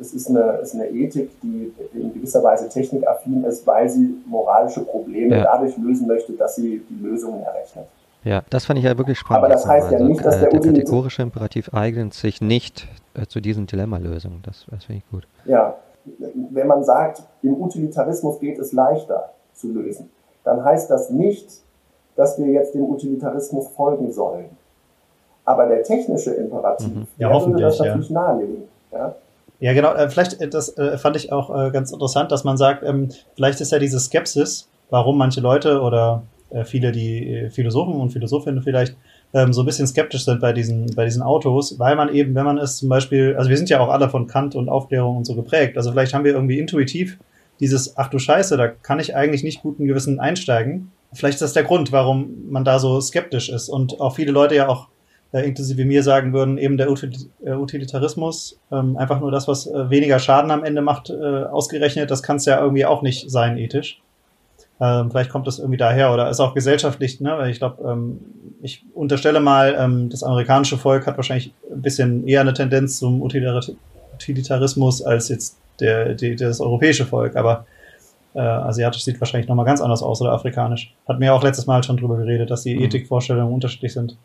es ist eine, ist eine Ethik, die in gewisser Weise technikaffin ist, weil sie moralische Probleme ja. dadurch lösen möchte, dass sie die Lösungen errechnet. Ja, das fand ich ja wirklich spannend. Aber das heißt ja also, nicht, dass äh, der, der kategorische Imperativ eignet sich nicht äh, zu diesen Dilemma-Lösungen. Das, das finde ich gut. Ja, wenn man sagt, im Utilitarismus geht es leichter zu lösen, dann heißt das nicht, dass wir jetzt dem Utilitarismus folgen sollen. Aber der technische Imperativ, mhm. ja, der würde das natürlich ja. nahelegen. Ja? Ja, genau. Äh, vielleicht, äh, das äh, fand ich auch ganz interessant, dass man sagt, ähm, vielleicht ist ja diese Skepsis, warum manche Leute oder viele, die Philosophen und Philosophinnen vielleicht ähm, so ein bisschen skeptisch sind bei diesen, bei diesen Autos, weil man eben, wenn man es zum Beispiel, also wir sind ja auch alle von Kant und Aufklärung und so geprägt, also vielleicht haben wir irgendwie intuitiv dieses, ach du Scheiße, da kann ich eigentlich nicht guten Gewissen einsteigen. Vielleicht ist das der Grund, warum man da so skeptisch ist und auch viele Leute ja auch äh, inklusive mir sagen würden, eben der äh, Utilitarismus, ähm, einfach nur das, was äh, weniger Schaden am Ende macht, äh, ausgerechnet, das kann es ja irgendwie auch nicht sein, ethisch. Ähm, vielleicht kommt das irgendwie daher oder ist auch gesellschaftlich, ne? Weil ich glaube, ähm, ich unterstelle mal, ähm, das amerikanische Volk hat wahrscheinlich ein bisschen eher eine Tendenz zum Utilitarismus als jetzt der, die, das europäische Volk, aber äh, asiatisch sieht wahrscheinlich nochmal ganz anders aus oder afrikanisch. Hat mir auch letztes Mal schon drüber geredet, dass die mhm. Ethikvorstellungen unterschiedlich sind.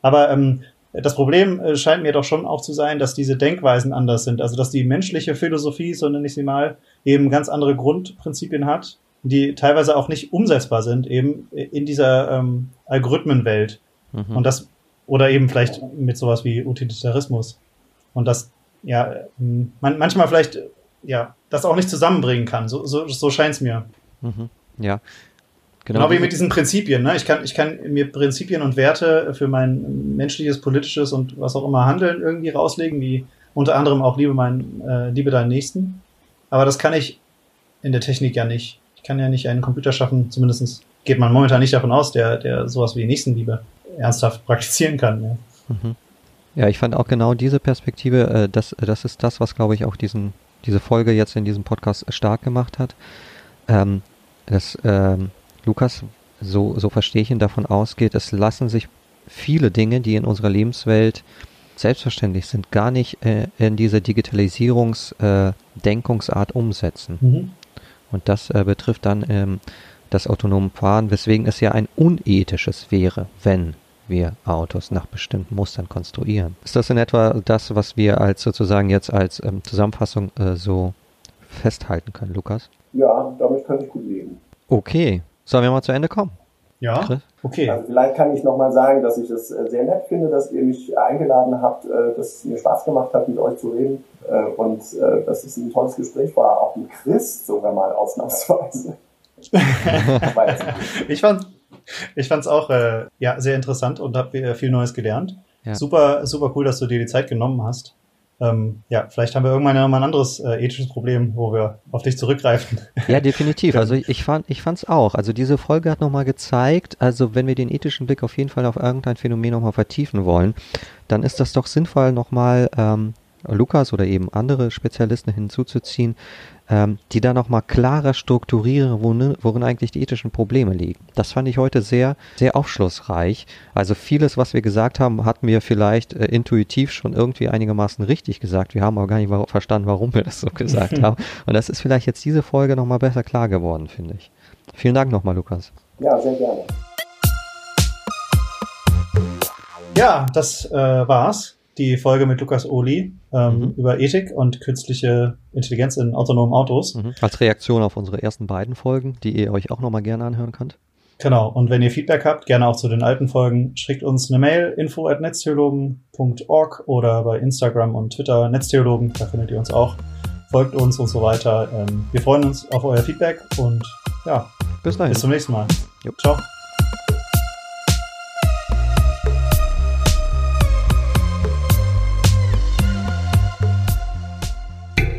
Aber ähm, das Problem äh, scheint mir doch schon auch zu sein, dass diese Denkweisen anders sind. Also dass die menschliche Philosophie, so nenne ich sie mal, eben ganz andere Grundprinzipien hat die teilweise auch nicht umsetzbar sind, eben in dieser ähm, Algorithmenwelt. Mhm. Und das, oder eben vielleicht mit sowas wie Utilitarismus. Und das, ja, man, manchmal vielleicht, ja, das auch nicht zusammenbringen kann. So, so, so scheint es mir. Mhm. Ja. Genau, genau wie mit diesen Prinzipien. Ne? Ich, kann, ich kann mir Prinzipien und Werte für mein menschliches, politisches und was auch immer Handeln irgendwie rauslegen, wie unter anderem auch Liebe, mein, äh, Liebe deinen Nächsten. Aber das kann ich in der Technik ja nicht kann ja nicht einen Computer schaffen, zumindest geht man momentan nicht davon aus, der, der sowas wie Nächstenliebe ernsthaft [LAUGHS] praktizieren kann. Ja. Mhm. ja, ich fand auch genau diese Perspektive, äh, das, das ist das, was, glaube ich, auch diesen, diese Folge jetzt in diesem Podcast stark gemacht hat. Ähm, dass ähm, Lukas, so, so verstehe ich ihn, davon ausgeht, es lassen sich viele Dinge, die in unserer Lebenswelt selbstverständlich sind, gar nicht äh, in diese Digitalisierungsdenkungsart äh, umsetzen. Mhm. Und das äh, betrifft dann ähm, das autonome Fahren, weswegen es ja ein unethisches wäre, wenn wir Autos nach bestimmten Mustern konstruieren. Ist das in etwa das, was wir als sozusagen jetzt als ähm, Zusammenfassung äh, so festhalten können, Lukas? Ja, damit kann ich gut leben. Okay, sollen wir mal zu Ende kommen? Ja, Chris? okay. Also vielleicht kann ich nochmal sagen, dass ich es äh, sehr nett finde, dass ihr mich eingeladen habt, äh, dass es mir Spaß gemacht hat, mit euch zu reden äh, und dass es ein tolles Gespräch war, auch mit Chris sogar mal ausnahmsweise. [LAUGHS] ich fand ich fand's auch äh, ja sehr interessant und habe viel Neues gelernt. Ja. Super super cool, dass du dir die Zeit genommen hast ähm, ja, vielleicht haben wir irgendwann nochmal ein anderes äh, ethisches Problem, wo wir auf dich zurückgreifen. Ja, definitiv. [LAUGHS] Also ich, ich fand ich fand's auch. Also diese Folge hat nochmal gezeigt, also wenn wir den ethischen Blick auf jeden Fall auf irgendein Phänomen nochmal vertiefen wollen, dann ist das doch sinnvoll, nochmal ähm, Lukas oder eben andere Spezialisten hinzuzuziehen, ähm, die da nochmal klarer strukturieren, worin, worin eigentlich die ethischen Probleme liegen. Das fand ich heute sehr, sehr aufschlussreich. Also vieles, was wir gesagt haben, hatten wir vielleicht äh, intuitiv schon irgendwie einigermaßen richtig gesagt. Wir haben aber gar nicht wa verstanden, warum wir das so gesagt [LAUGHS] haben. Und das ist vielleicht jetzt diese Folge nochmal besser klar geworden, finde ich. Vielen Dank nochmal, Lukas. Ja, sehr gerne. Ja, das äh, war's die Folge mit Lukas Oli ähm, mhm. über Ethik und künstliche Intelligenz in autonomen Autos. Mhm. Als Reaktion auf unsere ersten beiden Folgen, die ihr euch auch nochmal gerne anhören könnt. Genau, und wenn ihr Feedback habt, gerne auch zu den alten Folgen, schickt uns eine Mail info at netztheologen.org oder bei Instagram und Twitter Netztheologen, da findet ihr uns auch. Folgt uns und so weiter. Ähm, wir freuen uns auf euer Feedback und ja, bis dahin. Bis zum nächsten Mal. Jo. Ciao.